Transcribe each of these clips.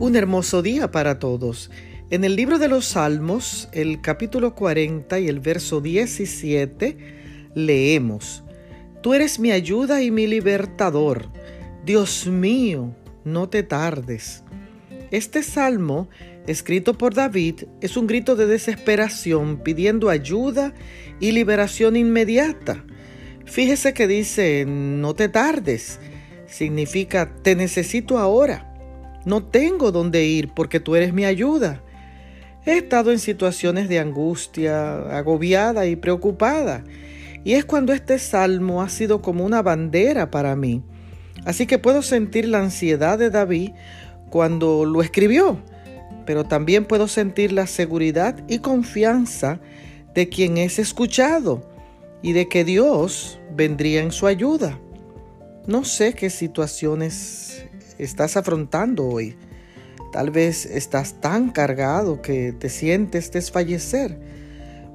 Un hermoso día para todos. En el libro de los Salmos, el capítulo 40 y el verso 17, leemos, Tú eres mi ayuda y mi libertador. Dios mío, no te tardes. Este salmo, escrito por David, es un grito de desesperación pidiendo ayuda y liberación inmediata. Fíjese que dice, no te tardes. Significa, te necesito ahora. No tengo dónde ir porque tú eres mi ayuda. He estado en situaciones de angustia, agobiada y preocupada. Y es cuando este salmo ha sido como una bandera para mí. Así que puedo sentir la ansiedad de David cuando lo escribió, pero también puedo sentir la seguridad y confianza de quien es escuchado y de que Dios vendría en su ayuda. No sé qué situaciones estás afrontando hoy. Tal vez estás tan cargado que te sientes desfallecer.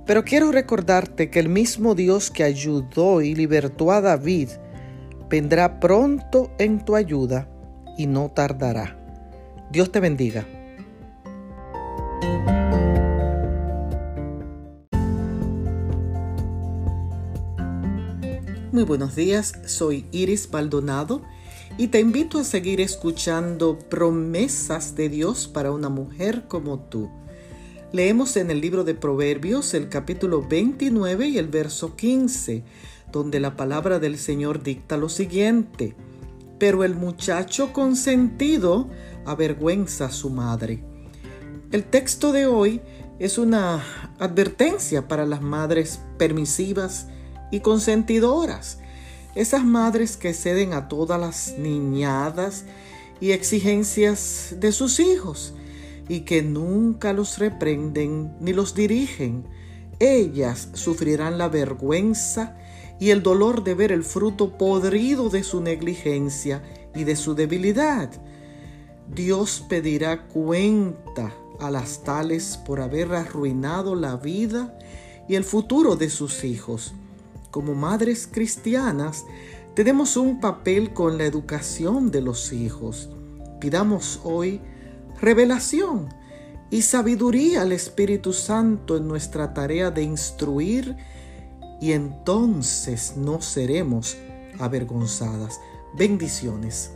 Pero quiero recordarte que el mismo Dios que ayudó y libertó a David vendrá pronto en tu ayuda y no tardará. Dios te bendiga. Muy buenos días, soy Iris Baldonado y te invito a seguir escuchando promesas de Dios para una mujer como tú. Leemos en el libro de Proverbios el capítulo 29 y el verso 15, donde la palabra del Señor dicta lo siguiente, pero el muchacho consentido avergüenza a su madre. El texto de hoy es una advertencia para las madres permisivas y consentidoras esas madres que ceden a todas las niñadas y exigencias de sus hijos y que nunca los reprenden ni los dirigen, ellas sufrirán la vergüenza y el dolor de ver el fruto podrido de su negligencia y de su debilidad. Dios pedirá cuenta a las tales por haber arruinado la vida y el futuro de sus hijos como madres cristianas, tenemos un papel con la educación de los hijos. Pidamos hoy revelación y sabiduría al Espíritu Santo en nuestra tarea de instruir y entonces no seremos avergonzadas. Bendiciones.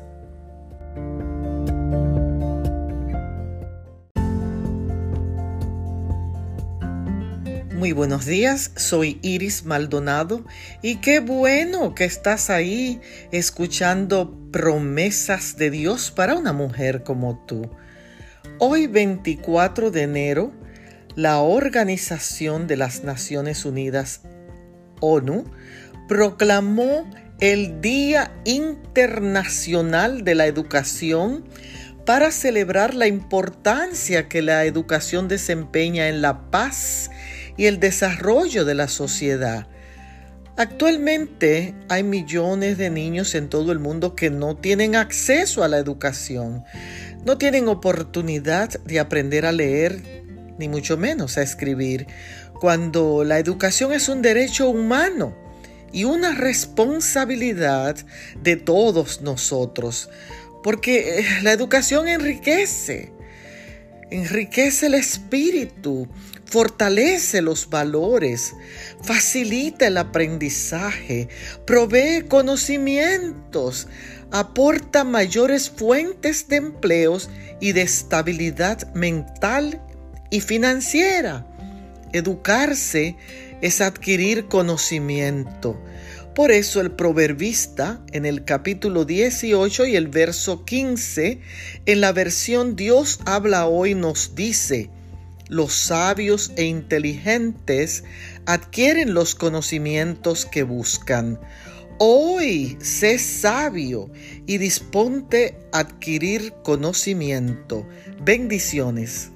Muy buenos días, soy Iris Maldonado y qué bueno que estás ahí escuchando promesas de Dios para una mujer como tú. Hoy 24 de enero, la Organización de las Naciones Unidas, ONU, proclamó el Día Internacional de la Educación para celebrar la importancia que la educación desempeña en la paz y el desarrollo de la sociedad. Actualmente hay millones de niños en todo el mundo que no tienen acceso a la educación, no tienen oportunidad de aprender a leer, ni mucho menos a escribir, cuando la educación es un derecho humano y una responsabilidad de todos nosotros, porque eh, la educación enriquece, enriquece el espíritu, fortalece los valores, facilita el aprendizaje, provee conocimientos, aporta mayores fuentes de empleos y de estabilidad mental y financiera. Educarse es adquirir conocimiento. Por eso el proverbista en el capítulo 18 y el verso 15, en la versión Dios habla hoy, nos dice, los sabios e inteligentes adquieren los conocimientos que buscan. Hoy sé sabio y disponte a adquirir conocimiento. Bendiciones.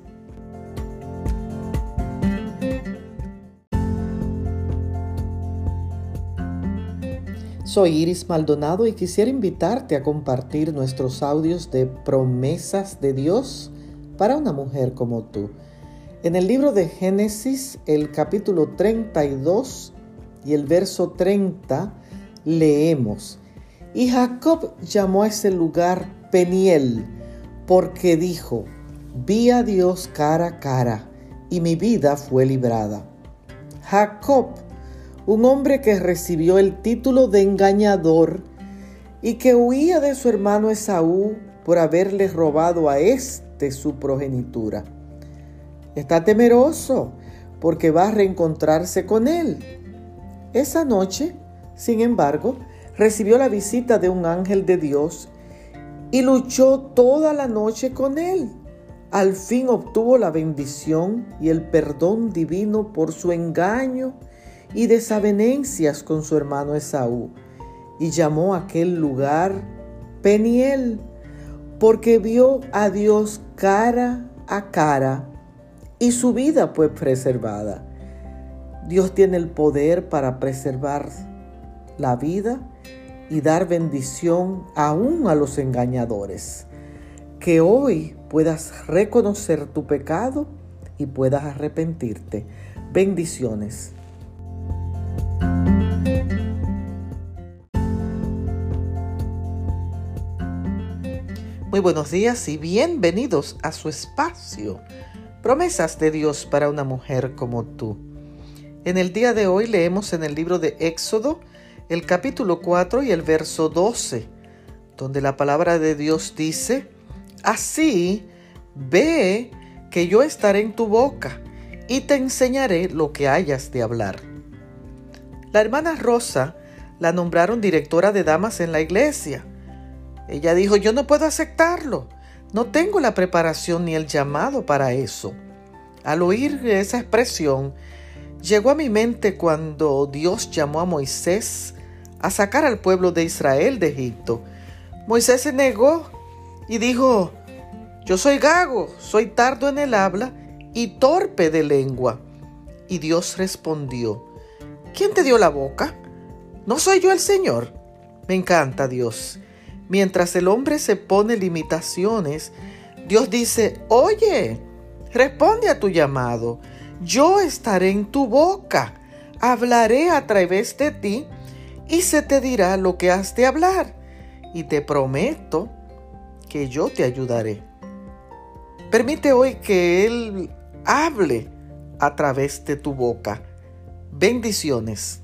Soy Iris Maldonado y quisiera invitarte a compartir nuestros audios de promesas de Dios para una mujer como tú. En el libro de Génesis, el capítulo 32 y el verso 30, leemos, y Jacob llamó a ese lugar Peniel, porque dijo, vi a Dios cara a cara y mi vida fue librada. Jacob, un hombre que recibió el título de engañador y que huía de su hermano Esaú por haberle robado a éste su progenitura. Está temeroso porque va a reencontrarse con él. Esa noche, sin embargo, recibió la visita de un ángel de Dios y luchó toda la noche con él. Al fin obtuvo la bendición y el perdón divino por su engaño y desavenencias con su hermano Esaú, y llamó aquel lugar Peniel, porque vio a Dios cara a cara y su vida fue preservada. Dios tiene el poder para preservar la vida y dar bendición aún a los engañadores. Que hoy puedas reconocer tu pecado y puedas arrepentirte. Bendiciones. Buenos días y bienvenidos a su espacio Promesas de Dios para una mujer como tú. En el día de hoy leemos en el libro de Éxodo el capítulo 4 y el verso 12, donde la palabra de Dios dice, Así ve que yo estaré en tu boca y te enseñaré lo que hayas de hablar. La hermana Rosa la nombraron directora de damas en la iglesia. Ella dijo, yo no puedo aceptarlo. No tengo la preparación ni el llamado para eso. Al oír esa expresión, llegó a mi mente cuando Dios llamó a Moisés a sacar al pueblo de Israel de Egipto. Moisés se negó y dijo, yo soy gago, soy tardo en el habla y torpe de lengua. Y Dios respondió, ¿quién te dio la boca? ¿No soy yo el Señor? Me encanta Dios. Mientras el hombre se pone limitaciones, Dios dice, oye, responde a tu llamado. Yo estaré en tu boca, hablaré a través de ti y se te dirá lo que has de hablar. Y te prometo que yo te ayudaré. Permite hoy que Él hable a través de tu boca. Bendiciones.